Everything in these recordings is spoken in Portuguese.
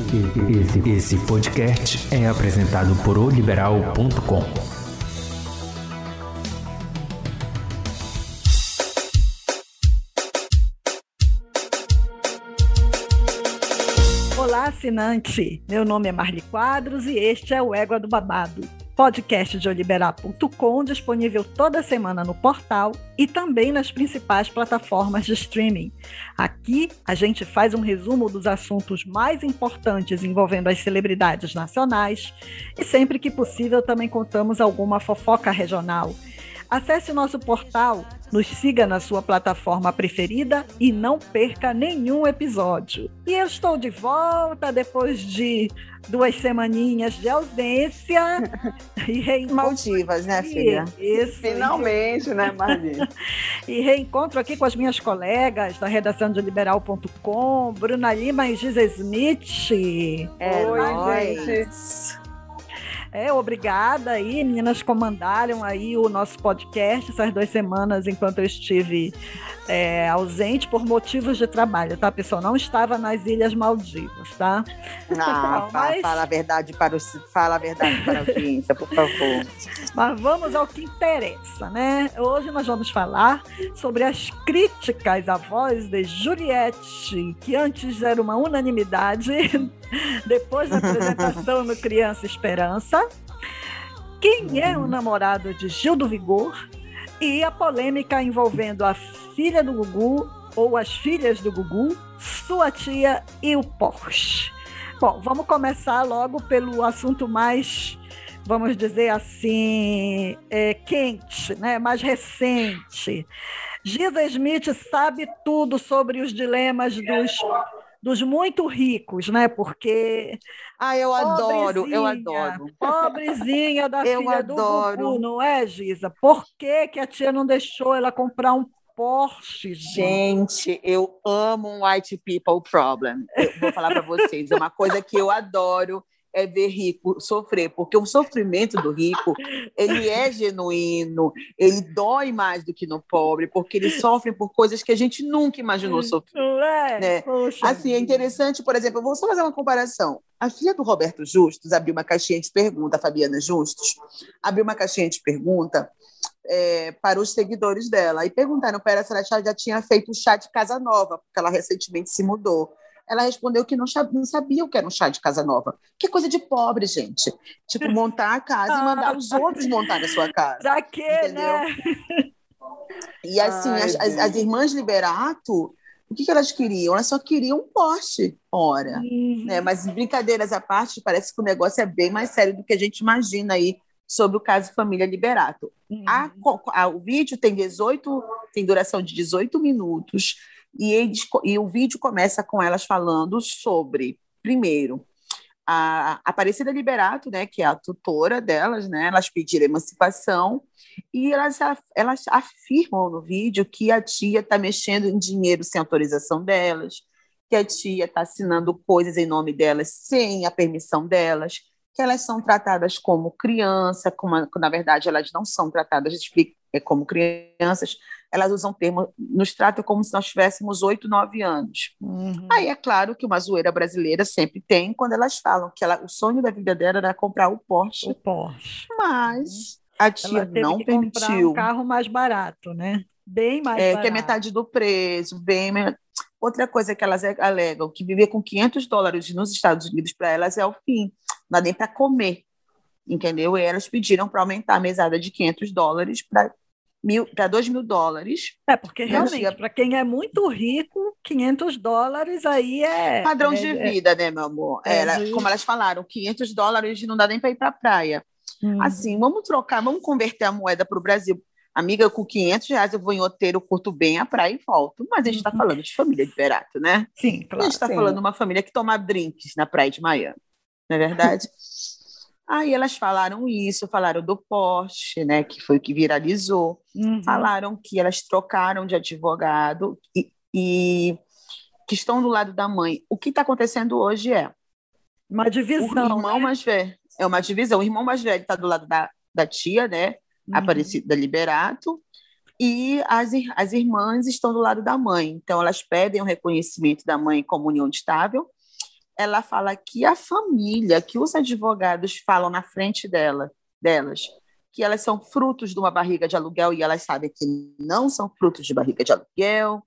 Esse, esse podcast é apresentado por oliberal.com. Olá, assinante! Meu nome é Marli Quadros e este é o Égua do Babado podcast de oliberar.com, disponível toda semana no portal e também nas principais plataformas de streaming. Aqui a gente faz um resumo dos assuntos mais importantes envolvendo as celebridades nacionais e sempre que possível também contamos alguma fofoca regional. Acesse nosso portal, nos siga na sua plataforma preferida e não perca nenhum episódio. E eu estou de volta depois de duas semaninhas de ausência e reencontro Maldivas, né, filha? Isso. Finalmente, né, Marli? e reencontro aqui com as minhas colegas da redação de liberal.com, Bruna Lima e Giza Smith. É Oi, gente. É, obrigada aí, meninas comandaram aí o nosso podcast essas duas semanas enquanto eu estive é, ausente por motivos de trabalho, tá, pessoal? Não estava nas Ilhas Maldivas, tá? Ah, Não, fala, mas... fala, a verdade para o, fala a verdade para a audiência, por favor. Mas vamos ao que interessa, né? Hoje nós vamos falar sobre as críticas à voz de Juliette, que antes era uma unanimidade, depois da apresentação no Criança Esperança. Quem é o namorado de Gil do Vigor? E a polêmica envolvendo a filha do Gugu ou as filhas do Gugu, sua tia e o Porsche. Bom, vamos começar logo pelo assunto mais, vamos dizer assim, é, quente, né? mais recente. Giza Smith sabe tudo sobre os dilemas dos, dos muito ricos, né? Porque. Ah, eu adoro, eu adoro. Pobrezinha da eu filha adoro. do Gugu, não é, Giza? Por que, que a tia não deixou ela comprar um Porsche. Gente, eu amo um white people problem. Eu vou falar para vocês, é uma coisa que eu adoro é ver rico sofrer, porque o sofrimento do rico, ele é genuíno, ele dói mais do que no pobre, porque eles sofrem por coisas que a gente nunca imaginou sofrer. É, né? Assim, é interessante, por exemplo, eu vou só fazer uma comparação. A filha do Roberto Justus abriu uma caixinha de pergunta, a Fabiana Justus, abriu uma caixinha de pergunta é, para os seguidores dela. E perguntaram para ela se ela já tinha feito o chá de casa nova, porque ela recentemente se mudou. Ela respondeu que não, não sabia o que era um chá de casa nova. Que coisa de pobre, gente. Tipo, montar a casa e mandar os outros montar a sua casa. Pra quê, entendeu? né? E assim, Ai, as, as, as, irmãs Liberato, o que, que, elas queriam? Elas só queriam um poste, ora. Uhum. Né? Mas brincadeiras à parte, parece que o negócio é bem mais sério do que a gente imagina aí sobre o caso Família Liberato. Uhum. A, a, o vídeo tem 18, tem duração de 18 minutos, e, eles, e o vídeo começa com elas falando sobre, primeiro, a Aparecida Liberato, né, que é a tutora delas, né, elas pediram emancipação e elas, elas afirmam no vídeo que a tia está mexendo em dinheiro sem autorização delas, que a tia está assinando coisas em nome delas sem a permissão delas, que elas são tratadas como criança, como, na verdade elas não são tratadas é, como crianças, elas usam termo, nos tratam como se nós tivéssemos oito, nove anos. Uhum. Aí é claro que uma zoeira brasileira sempre tem quando elas falam que ela, o sonho da vida dela era comprar o Porsche. O Porsche. Mas a tia não permitiu. um carro mais barato, né? Bem mais é, barato. Que é metade do preço, bem Outra coisa que elas alegam, que viver com 500 dólares nos Estados Unidos para elas é o fim não dá nem para comer, entendeu? E elas pediram para aumentar a mesada de 500 dólares para mil, para 2 mil dólares. É, porque realmente, para quem é muito rico, 500 dólares aí é. Padrão é, de é vida, é, né, meu amor? É. Como elas falaram, 500 dólares não dá nem para ir para a praia. Hum. Assim, vamos trocar, vamos converter a moeda para o Brasil. Amiga, com 500 reais eu vou em roteiro, curto bem a praia e volto. Mas a gente está uhum. falando de família de Berato, né? Sim, claro. A gente está falando de uma família que toma drinks na praia de Miami não é verdade? Aí elas falaram isso, falaram do Porsche, né, que foi o que viralizou, uhum. falaram que elas trocaram de advogado e, e, que estão do lado da mãe. O que está acontecendo hoje é uma divisão. O irmão né? mais velho é uma divisão. O irmão mais velho está do lado da, da tia, né, uhum. Aparecida Liberato, e as, as irmãs estão do lado da mãe. Então elas pedem o reconhecimento da mãe como união estável ela fala que a família, que os advogados falam na frente dela, delas, que elas são frutos de uma barriga de aluguel e elas sabem que não são frutos de barriga de aluguel,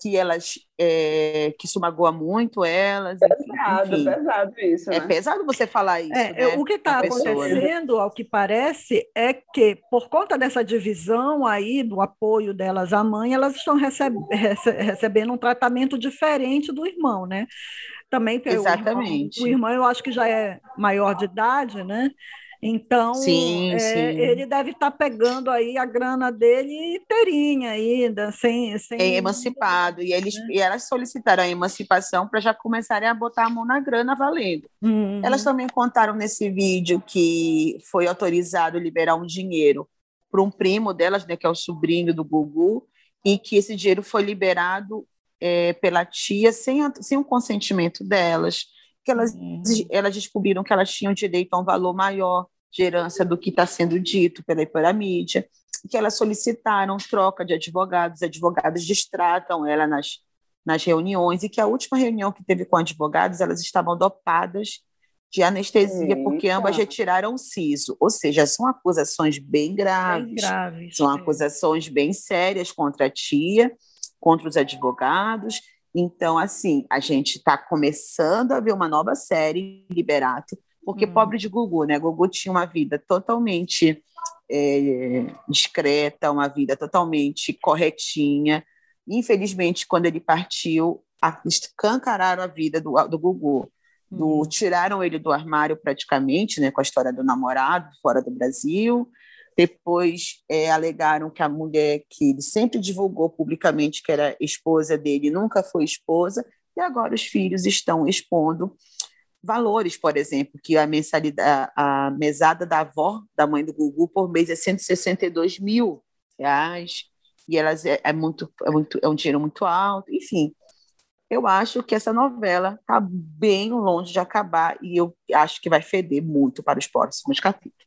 que elas é, que isso magoa muito elas. Pesado, enfim. pesado isso. É né? pesado você falar isso. É, né, o que está acontecendo, ao que parece, é que por conta dessa divisão aí do apoio delas à mãe, elas estão receb recebendo um tratamento diferente do irmão, né? Também Exatamente. O irmão, o irmão eu acho que já é maior de idade, né? Então, sim, é, sim. ele deve estar tá pegando aí a grana dele inteirinha ainda, sem... sem... É emancipado, e, eles, é. e elas solicitaram a emancipação para já começarem a botar a mão na grana valendo. Uhum. Elas também contaram nesse vídeo que foi autorizado liberar um dinheiro para um primo delas, né, que é o sobrinho do Gugu, e que esse dinheiro foi liberado é, pela tia sem, sem o consentimento delas que elas, uhum. elas descobriram que elas tinham direito a um valor maior de herança do que está sendo dito pela, pela mídia, que elas solicitaram troca de advogados, advogados distratam ela nas, nas reuniões, e que a última reunião que teve com advogados, elas estavam dopadas de anestesia, Eita. porque ambas retiraram o siso. Ou seja, são acusações bem graves, bem graves são é. acusações bem sérias contra a tia, contra os advogados, então, assim, a gente está começando a ver uma nova série, Liberato, porque hum. pobre de Gugu, né? Gugu tinha uma vida totalmente é, discreta, uma vida totalmente corretinha. Infelizmente, quando ele partiu, escancararam a vida do, do Gugu. Do, hum. Tiraram ele do armário praticamente, né, com a história do namorado fora do Brasil, depois é, alegaram que a mulher que ele sempre divulgou publicamente que era esposa dele nunca foi esposa, e agora os filhos estão expondo valores, por exemplo, que a mensalidade, a mesada da avó, da mãe do Gugu, por mês é 162 mil reais, e elas é, é muito, é muito, é um dinheiro muito alto, enfim. Eu acho que essa novela está bem longe de acabar e eu acho que vai feder muito para os próximos capítulos.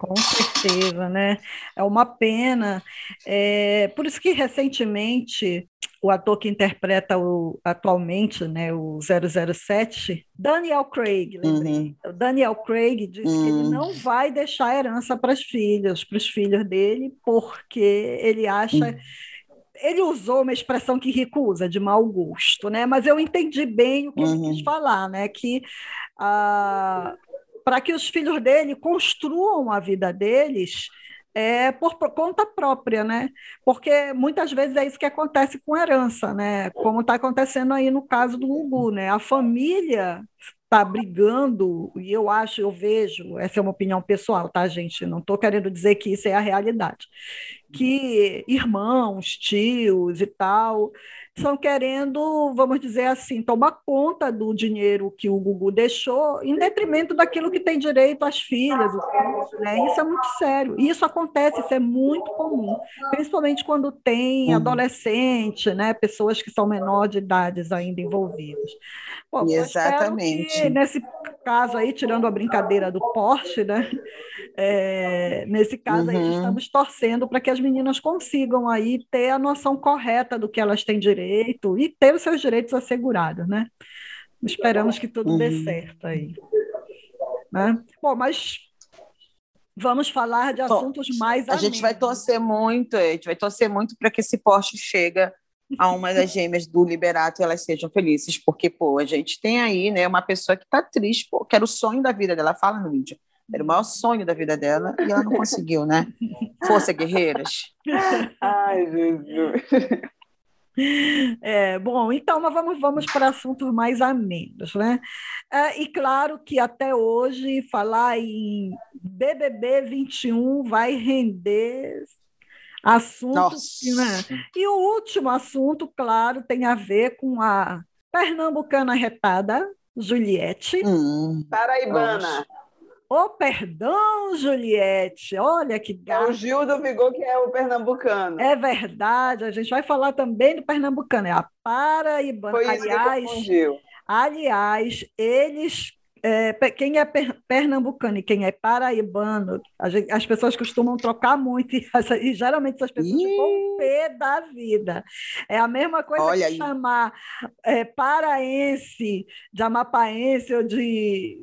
Com certeza, né? É uma pena. É, por isso que recentemente o ator que interpreta o, atualmente né, o 007, Daniel Craig, lembrei. Uhum. Daniel Craig disse uhum. que ele uhum. não vai deixar herança para as filhas, para os filhos dele, porque ele acha. Uhum. Ele usou uma expressão que recusa, de mau gosto, né? Mas eu entendi bem o que ele quis uhum. falar, né? Que a, para que os filhos dele construam a vida deles é, por, por, conta própria, né? Porque muitas vezes é isso que acontece com herança, né? Como está acontecendo aí no caso do Gugu, né? A família está brigando, e eu acho, eu vejo, essa é uma opinião pessoal, tá, gente? Não estou querendo dizer que isso é a realidade. Que irmãos, tios e tal estão querendo, vamos dizer assim, tomar conta do dinheiro que o Gugu deixou, em detrimento daquilo que tem direito às filhas. Né? Isso é muito sério. Isso acontece, isso é muito comum, principalmente quando tem uhum. adolescente, né? pessoas que são menores de idades ainda envolvidas. Bom, Exatamente. nesse caso aí, tirando a brincadeira do Porsche, né? É, nesse caso uhum. aí, estamos torcendo para que as meninas consigam aí ter a noção correta do que elas têm direito e ter os seus direitos assegurados, né? Esperamos que tudo uhum. dê certo aí. Né? Bom, mas vamos falar de assuntos Bom, mais A gente vai torcer muito, a gente vai torcer muito para que esse Porsche chega a uma das gêmeas do Liberato e elas sejam felizes, porque, pô, a gente tem aí, né, uma pessoa que tá triste, pô, que era o sonho da vida dela, fala no vídeo, era o maior sonho da vida dela e ela não conseguiu, né? Força, guerreiras. Ai, Jesus. É, bom, então mas vamos, vamos para assuntos mais amenos, né? É, e claro que até hoje falar em BBB 21 vai render Assuntos, né? E o último assunto, claro, tem a ver com a pernambucana retada, Juliette. Hum, Paraibana. Ô, oh, perdão, Juliette, olha que gato. É o Gil do Vigor que é o pernambucano. É verdade, a gente vai falar também do pernambucano, é a Paraibana. Foi aliás, aliás, eles é, quem é pernambucano e quem é paraibano, gente, as pessoas costumam trocar muito e, e geralmente essas pessoas Ih. ficam pé da vida. É a mesma coisa Olha que aí. chamar é, paraense de amapaense ou de.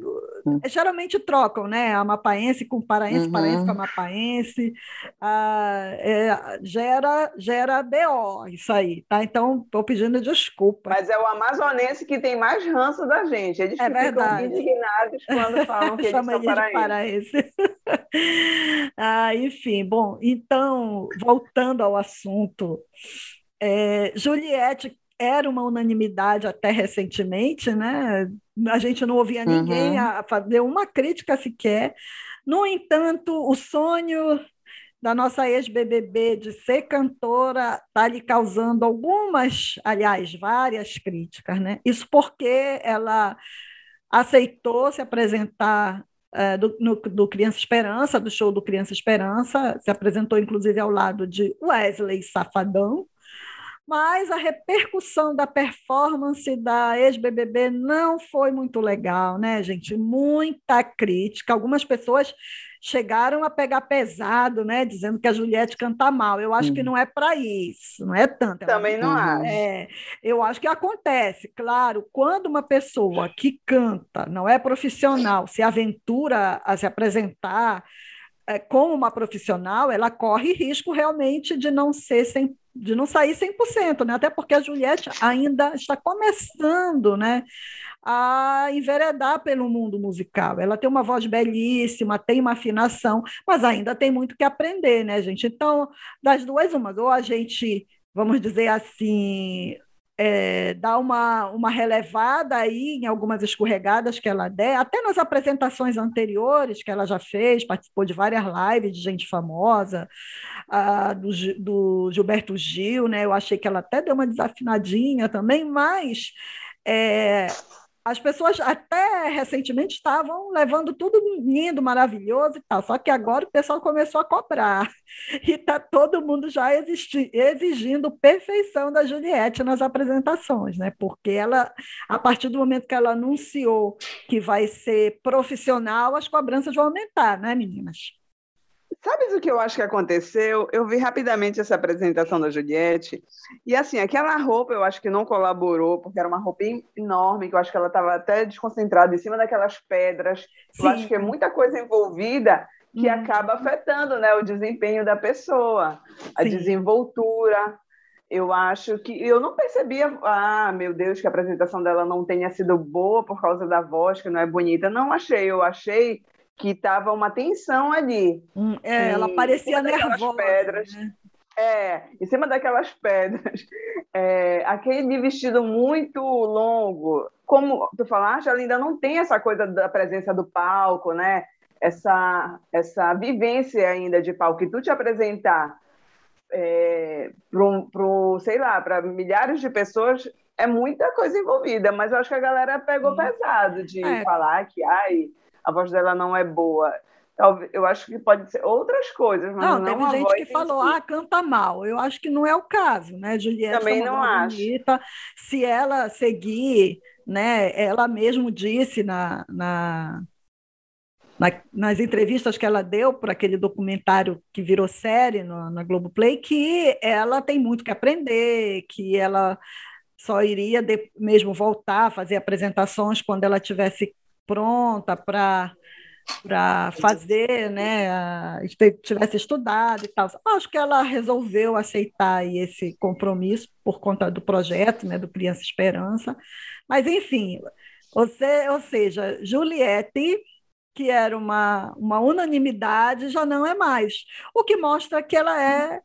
Hum. Geralmente trocam, né? Amapaense com paraense, uhum. paraense com amapaense. Ah, é, gera, gera BO isso aí, tá? Então, estou pedindo desculpa. Mas é o amazonense que tem mais ranço da gente. Eles é verdade. ficam indignados quando falam que eles são paraense. ah, enfim, bom, então, voltando ao assunto, é, Juliette era uma unanimidade até recentemente, né? A gente não ouvia ninguém uhum. a fazer uma crítica sequer. No entanto, o sonho da nossa ex-BBB de ser cantora está lhe causando algumas, aliás, várias críticas, né? Isso porque ela aceitou se apresentar é, do, no, do Criança Esperança, do show do Criança Esperança, se apresentou inclusive ao lado de Wesley Safadão, mas a repercussão da performance da ex-BBB não foi muito legal, né, gente? Muita crítica. Algumas pessoas chegaram a pegar pesado, né, dizendo que a Juliette canta mal. Eu acho uhum. que não é para isso, não é tanto. Também não acho. É, eu acho que acontece, claro, quando uma pessoa que canta, não é profissional, se aventura a se apresentar é, como uma profissional, ela corre risco realmente de não ser sem de não sair 100%, né? Até porque a Juliette ainda está começando, né? a enveredar pelo mundo musical. Ela tem uma voz belíssima, tem uma afinação, mas ainda tem muito que aprender, né, gente? Então, das duas, uma, ou a gente, vamos dizer assim, é, dar uma, uma relevada aí em algumas escorregadas que ela der, até nas apresentações anteriores que ela já fez, participou de várias lives de gente famosa, do, do Gilberto Gil, né? Eu achei que ela até deu uma desafinadinha também, mas é, as pessoas até recentemente estavam levando tudo lindo, maravilhoso e tal, só que agora o pessoal começou a cobrar e está todo mundo já existi, exigindo perfeição da Juliette nas apresentações, né? Porque ela, a partir do momento que ela anunciou que vai ser profissional, as cobranças vão aumentar, né, meninas? Sabes o que eu acho que aconteceu? Eu vi rapidamente essa apresentação da Juliette, e assim, aquela roupa eu acho que não colaborou, porque era uma roupa enorme, que eu acho que ela estava até desconcentrada em cima daquelas pedras. Sim. Eu acho que é muita coisa envolvida que hum. acaba afetando né, o desempenho da pessoa, a Sim. desenvoltura. Eu acho que eu não percebia, ah, meu Deus, que a apresentação dela não tenha sido boa por causa da voz, que não é bonita. Não achei, eu achei que estava uma tensão ali. Hum, é, ela parecia nervosa. Pedras, né? É, em cima daquelas pedras. É, aquele vestido muito longo. Como tu falaste, ela ainda não tem essa coisa da presença do palco, né? Essa, essa vivência ainda de palco. E tu te apresentar é, para, sei lá, para milhares de pessoas é muita coisa envolvida, mas eu acho que a galera pegou pesado de é. falar que ai, a voz dela não é boa. Eu acho que pode ser outras coisas, mas não, não teve gente que falou, si. ah, canta mal. Eu acho que não é o caso, né? Juliette também não acho. Bonita. Se ela seguir, né? Ela mesmo disse na, na, na nas entrevistas que ela deu para aquele documentário que virou série no, na Globoplay que ela tem muito que aprender, que ela só iria de, mesmo voltar a fazer apresentações quando ela tivesse pronta para para fazer, né, tivesse estudado e tal. Acho que ela resolveu aceitar esse compromisso por conta do projeto, né, do Criança Esperança. Mas, enfim, você, ou seja, Juliette, que era uma, uma unanimidade, já não é mais. O que mostra que ela é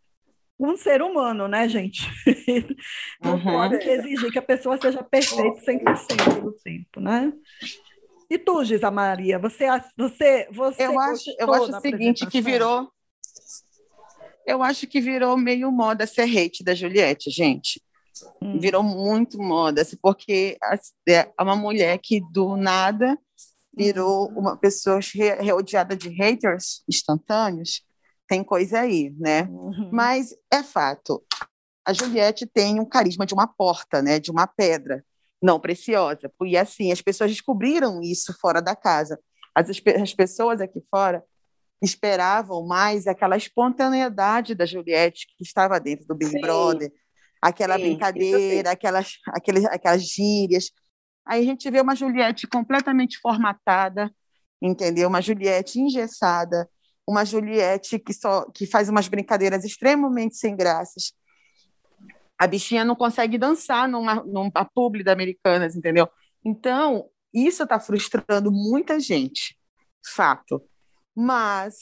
um ser humano, né, gente? Não uhum. pode exigir que a pessoa seja perfeita 100% do tempo, né? E tu, Gisa Maria, você, você, você eu acho, eu acho o seguinte que virou, eu acho que virou meio moda ser hate da Juliette, gente. Hum. Virou muito moda, assim, porque é uma mulher que do nada virou hum. uma pessoa rodeada de haters instantâneos. Tem coisa aí, né? Uhum. Mas é fato. A Juliette tem um carisma de uma porta, né? De uma pedra não preciosa. E assim, as pessoas descobriram isso fora da casa. As, as pessoas aqui fora esperavam mais aquela espontaneidade da Juliette que estava dentro do Big sim. Brother, aquela sim, brincadeira, aquelas, aqueles, aquelas gírias. Aí a gente vê uma Juliette completamente formatada, entendeu? Uma Juliette engessada, uma Juliette que só que faz umas brincadeiras extremamente sem graças. A bichinha não consegue dançar numa, numa publi da Americanas, entendeu? Então, isso está frustrando muita gente, fato. Mas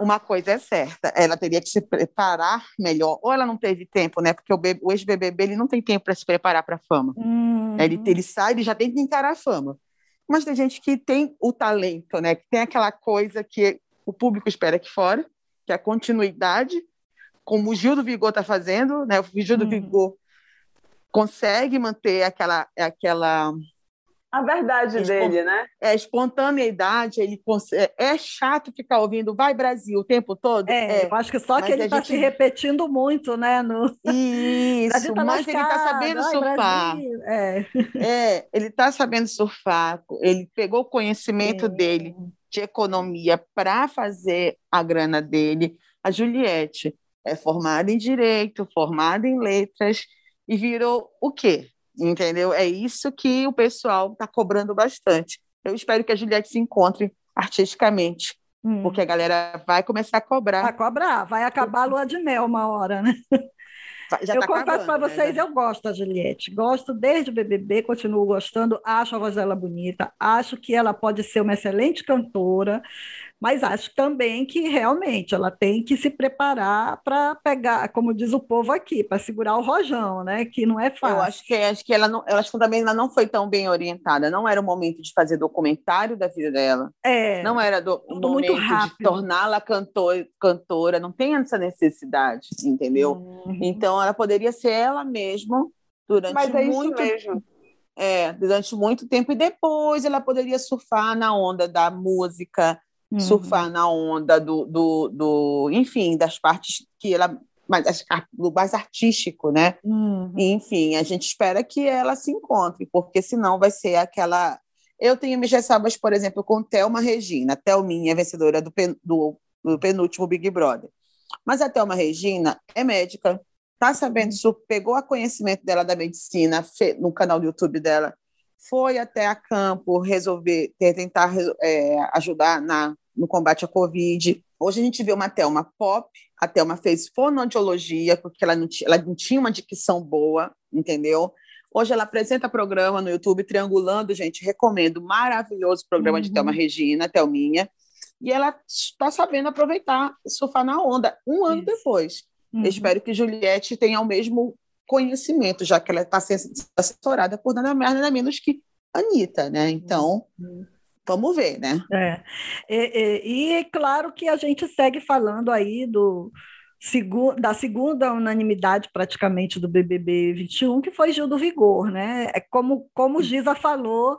uma coisa é certa, ela teria que se preparar melhor, ou ela não teve tempo, né? Porque o, ex-BBB ele não tem tempo para se preparar para a fama. Uhum. Ele, ele sai, ele já tem que encarar a fama. Mas tem gente que tem o talento, né? Que tem aquela coisa que o público espera aqui fora, que é a continuidade, como o Gil do Vigor está fazendo, né? O Gil do uhum. Vigor consegue manter aquela, aquela a verdade dele, né? É a espontaneidade, ele consegue, é chato ficar ouvindo vai Brasil o tempo todo. É, é. eu acho que só que ele está gente... se repetindo muito, né? No... Isso, tá mas ele está sabendo Ai, surfar. É. é, ele está sabendo surfar, ele pegou o conhecimento dele de economia para fazer a grana dele. A Juliette é formada em direito, formada em letras e virou o quê? entendeu? É isso que o pessoal está cobrando bastante. Eu espero que a Juliette se encontre artisticamente, hum. porque a galera vai começar a cobrar. Vai cobrar, vai acabar a lua de mel uma hora, né? Já eu tá confesso para vocês, né? eu gosto da Juliette. Gosto desde o BBB, continuo gostando. Acho a voz dela bonita. Acho que ela pode ser uma excelente cantora mas acho também que realmente ela tem que se preparar para pegar, como diz o povo aqui, para segurar o rojão, né? Que não é fácil. Eu acho que acho que ela não, eu acho que também ela não foi tão bem orientada. Não era o momento de fazer documentário da vida dela. É. Não era do, o momento de torná-la cantor, cantora. Não tem essa necessidade, entendeu? Uhum. Então ela poderia ser ela mesma durante Mas é muito isso mesmo. É, durante muito tempo e depois ela poderia surfar na onda da música, uhum. surfar na onda do, do, do, enfim, das partes que ela mais, do mais artístico, né? Uhum. enfim, a gente espera que ela se encontre, porque senão vai ser aquela. Eu tenho minhas ressalvas, por exemplo, com Thelma Regina. Thelminha, vencedora do, pen, do, do penúltimo Big Brother. Mas a Thelma Regina é médica, tá sabendo, pegou a conhecimento dela da medicina no canal do YouTube dela, foi até a campo resolver, tentar é, ajudar na no combate à Covid. Hoje a gente vê uma Thelma pop, a Thelma fez fonoaudiologia, porque ela não, ela não tinha uma dicção boa, entendeu? Hoje ela apresenta programa no YouTube, Triangulando, gente, recomendo, maravilhoso programa uhum. de Thelma Regina, Thelminha, e ela está sabendo aproveitar, surfar na onda, um ano Isso. depois. Uhum. espero que Juliette tenha o mesmo conhecimento, já que ela está sendo assessorada por nada mais, nada menos que Anitta, né? Então, uhum. Vamos ver, né? É. E, e, e é claro que a gente segue falando aí do, da segunda unanimidade praticamente do BBB 21, que foi Gil do Vigor, né? É como, como Giza falou,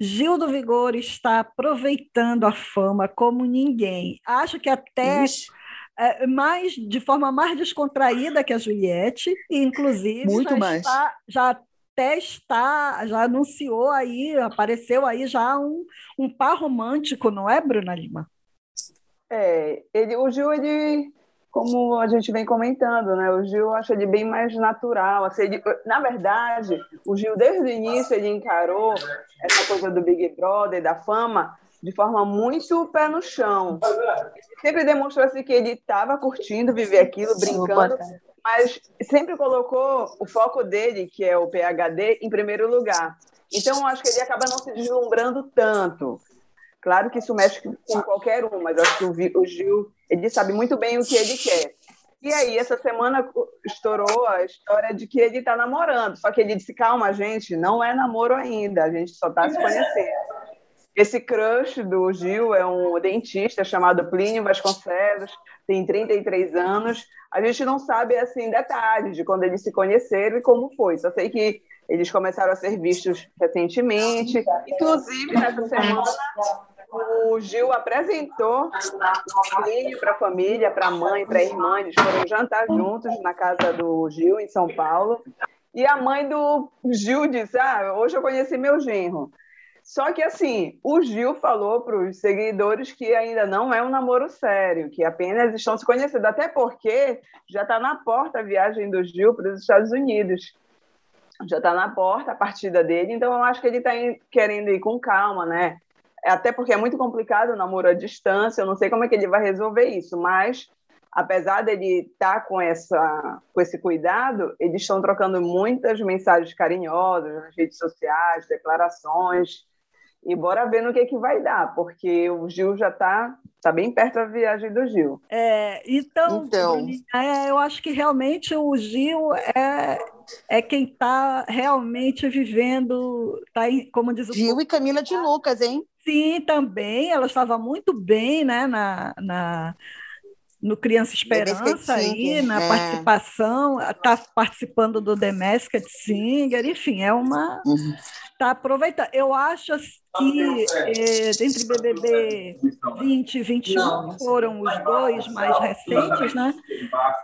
Gil do Vigor está aproveitando a fama como ninguém. Acho que até é, mais de forma mais descontraída que a Juliette, e inclusive Muito já mais. Está, já até está, já anunciou aí, apareceu aí já um, um par romântico, não é, Bruna Lima? É, ele, o Gil, ele, como a gente vem comentando, né? O Gil acha ele bem mais natural. Assim, ele, na verdade, o Gil, desde o início, ele encarou essa coisa do Big Brother, da fama, de forma muito pé no chão. Sempre demonstrou assim, que ele estava curtindo viver aquilo, brincando, mas sempre colocou o foco dele, que é o PhD, em primeiro lugar. Então, acho que ele acaba não se deslumbrando tanto. Claro que isso mexe com qualquer um, mas acho que o Gil ele sabe muito bem o que ele quer. E aí, essa semana estourou a história de que ele está namorando. Só que ele disse: calma, gente, não é namoro ainda, a gente só está se conhecendo. Esse crush do Gil é um dentista chamado Plínio Vasconcelos, tem 33 anos. A gente não sabe assim detalhes de quando eles se conheceram e como foi. Só sei que eles começaram a ser vistos recentemente. Inclusive, nessa semana, o Gil apresentou o Plínio para a família, para a mãe, para a irmã. Eles foram jantar juntos na casa do Gil, em São Paulo. E a mãe do Gil disse: Ah, hoje eu conheci meu genro. Só que, assim, o Gil falou para os seguidores que ainda não é um namoro sério, que apenas estão se conhecendo, até porque já está na porta a viagem do Gil para os Estados Unidos. Já está na porta a partida dele, então eu acho que ele está querendo ir com calma, né? Até porque é muito complicado o namoro à distância, eu não sei como é que ele vai resolver isso, mas apesar dele estar tá com, essa, com esse cuidado, eles estão trocando muitas mensagens carinhosas nas redes sociais, declarações. E bora ver no que, que vai dar, porque o Gil já está tá bem perto da viagem do Gil. É, então, então... É, eu acho que realmente o Gil é, é quem está realmente vivendo, tá em, como diz o Gil e Camila de Lucas, hein? Sim, também. Ela estava muito bem né, na, na no Criança Esperança aí, na é. participação, está participando do The Masked Singer, enfim, é uma. Está uhum. aproveitando. Eu acho que é, entre BBB 20 e 21 foram os dois mais recentes, né?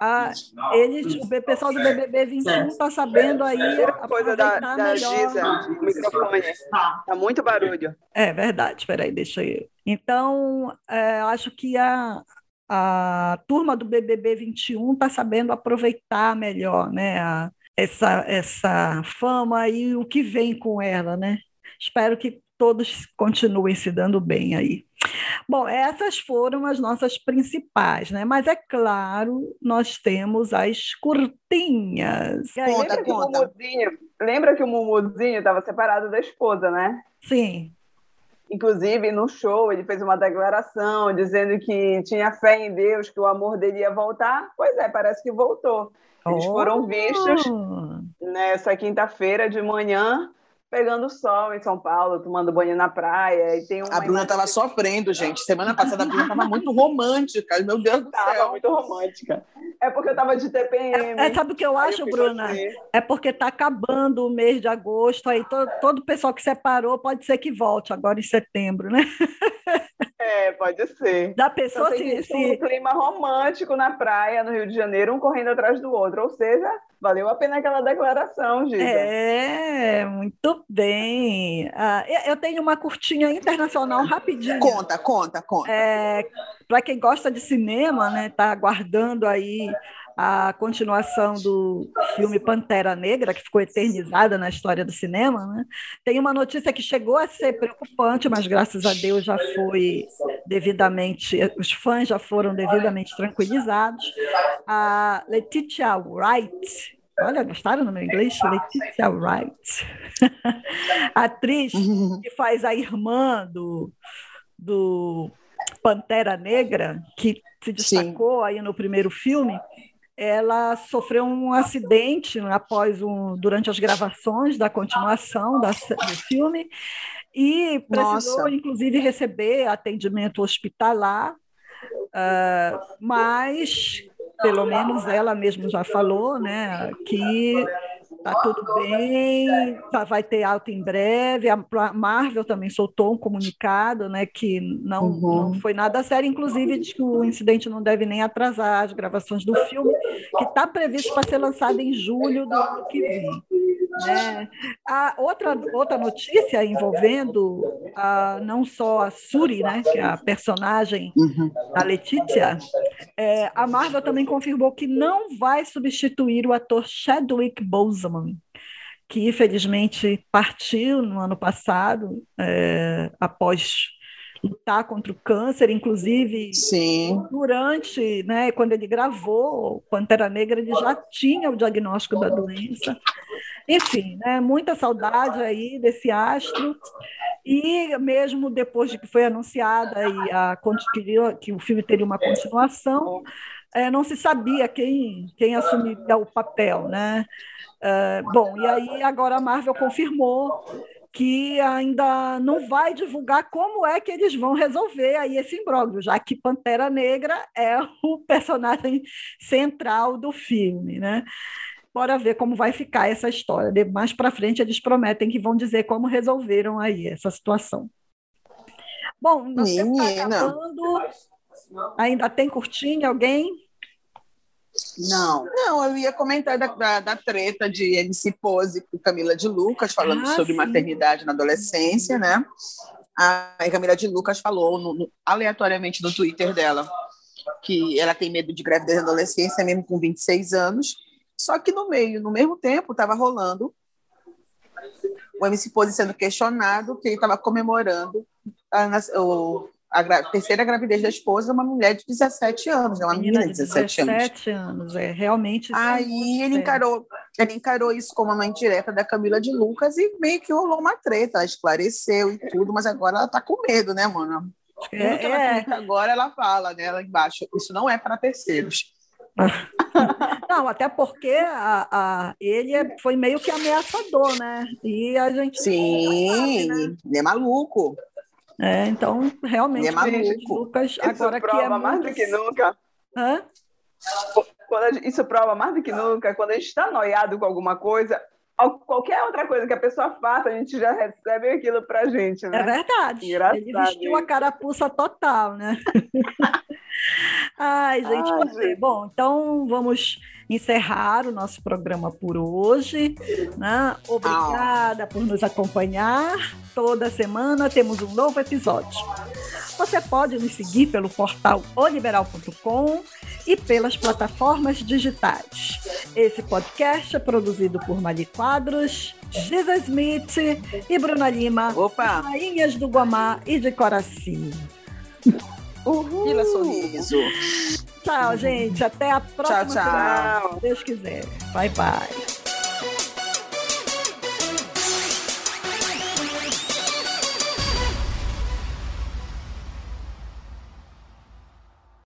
Ah, eles, o pessoal do BBB 21 está sabendo aí. Coisa da, da Giza, o microfone. Está muito barulho. É verdade, espera aí, deixa eu. Então, é, acho que a, a turma do BBB 21 está sabendo aproveitar melhor né, a, essa, essa fama e o que vem com ela. Né? Espero que todos continuem se dando bem aí. Bom, essas foram as nossas principais, né? Mas é claro, nós temos as curtinhas. Aí, conta, lembra, conta. Que lembra que o Mumuzinho estava separado da esposa, né? Sim. Inclusive, no show, ele fez uma declaração dizendo que tinha fé em Deus, que o amor dele ia voltar. Pois é, parece que voltou. Eles oh. foram vistos nessa quinta-feira de manhã pegando sol em São Paulo, tomando banho na praia. E tem a Bruna estava sofrendo, gente. Semana passada a Bruna estava muito romântica. Meu Deus do céu. Estava muito romântica. É porque eu estava de TPM. É, é, sabe o que eu acho, eu Bruna? Assim. É porque está acabando o mês de agosto, aí todo, todo o pessoal que separou pode ser que volte agora em setembro, né? É, pode ser. Da pessoa então, se, se... um clima romântico na praia, no Rio de Janeiro, um correndo atrás do outro. Ou seja, valeu a pena aquela declaração, Gisa. É, muito bem. Ah, eu tenho uma curtinha internacional rapidinho. Conta, conta, conta. É, Para quem gosta de cinema, né, tá aguardando aí a continuação do filme Pantera Negra, que ficou eternizada na história do cinema. Né? Tem uma notícia que chegou a ser preocupante, mas graças a Deus já foi devidamente, os fãs já foram devidamente tranquilizados. A Letitia Wright, Olha, gostaram do meu inglês? Letitia Wright. atriz que faz a irmã do, do Pantera Negra, que se destacou Sim. aí no primeiro filme, ela sofreu um acidente após um, durante as gravações da continuação da, do filme e precisou, Nossa. inclusive, receber atendimento hospitalar, uh, mas pelo menos ela mesma já falou, né, que Tá tudo bem, tá, vai ter alta em breve. A Marvel também soltou um comunicado, né, que não, uhum. não foi nada sério, inclusive diz que o incidente não deve nem atrasar as gravações do filme, que está previsto para ser lançado em julho do ano que vem. Né? A outra, outra notícia envolvendo a, não só a Suri, né, que é a personagem uhum. da Letícia, é, a Marvel também confirmou que não vai substituir o ator Chadwick Boseman, que infelizmente partiu no ano passado, é, após lutar contra o câncer, inclusive Sim. durante, né, quando ele gravou Pantera Negra, ele já tinha o diagnóstico da doença. Enfim, né, muita saudade aí desse astro. E mesmo depois de que foi anunciada a, que o filme teria uma continuação, é, não se sabia quem, quem assumiria o papel, né? É, bom, e aí agora a Marvel confirmou que ainda não vai divulgar como é que eles vão resolver aí esse imbróglio, já que Pantera Negra é o personagem central do filme, né? Bora ver como vai ficar essa história. De mais para frente eles prometem que vão dizer como resolveram aí essa situação. Bom, nós tá acabando. Ainda tem curtinha alguém? Não. Não, eu ia comentar da, da, da treta de MC Pose com Camila de Lucas, falando ah, sobre sim. maternidade na adolescência, né? A Camila de Lucas falou no, no, aleatoriamente no Twitter dela que ela tem medo de gravidez na adolescência, mesmo com 26 anos. Só que no meio, no mesmo tempo, estava rolando o MC Pose sendo questionado que ele estava comemorando a, o, a gra terceira gravidez da esposa, uma mulher de 17 anos, né? uma menina, menina de 17, 17 anos. anos, é realmente. Aí ele encarou, ele encarou isso como uma indireta da Camila de Lucas e meio que rolou uma treta, ela esclareceu e tudo, mas agora ela tá com medo, né, mano? É, é. agora ela fala, né, lá embaixo, isso não é para terceiros. Não, até porque a, a, ele é, foi meio que ameaçador, né? E a gente. Sim, sabe, né? ele é maluco. É, então, realmente, é maluco. Lucas, isso agora prova que é mais muito... do que nunca. Hã? Quando, isso prova mais do que nunca, quando a gente está noiado com alguma coisa, qualquer outra coisa que a pessoa faça, a gente já recebe aquilo pra gente, né? É verdade. Engraçado Ele vestiu a carapuça total, né? Ai, gente, Ai, gente. Bom, então vamos encerrar o nosso programa por hoje. Né? Obrigada ah. por nos acompanhar. Toda semana temos um novo episódio. Você pode nos seguir pelo portal oliberal.com e pelas plataformas digitais. Esse podcast é produzido por Mali Quadros, Giza Smith e Bruna Lima, Opa. rainhas do Guamá e de Coraci. Uhul. Vila Sorriso. Tchau, gente. Até a próxima. Tchau, tchau. Se Deus quiser. Bye, bye.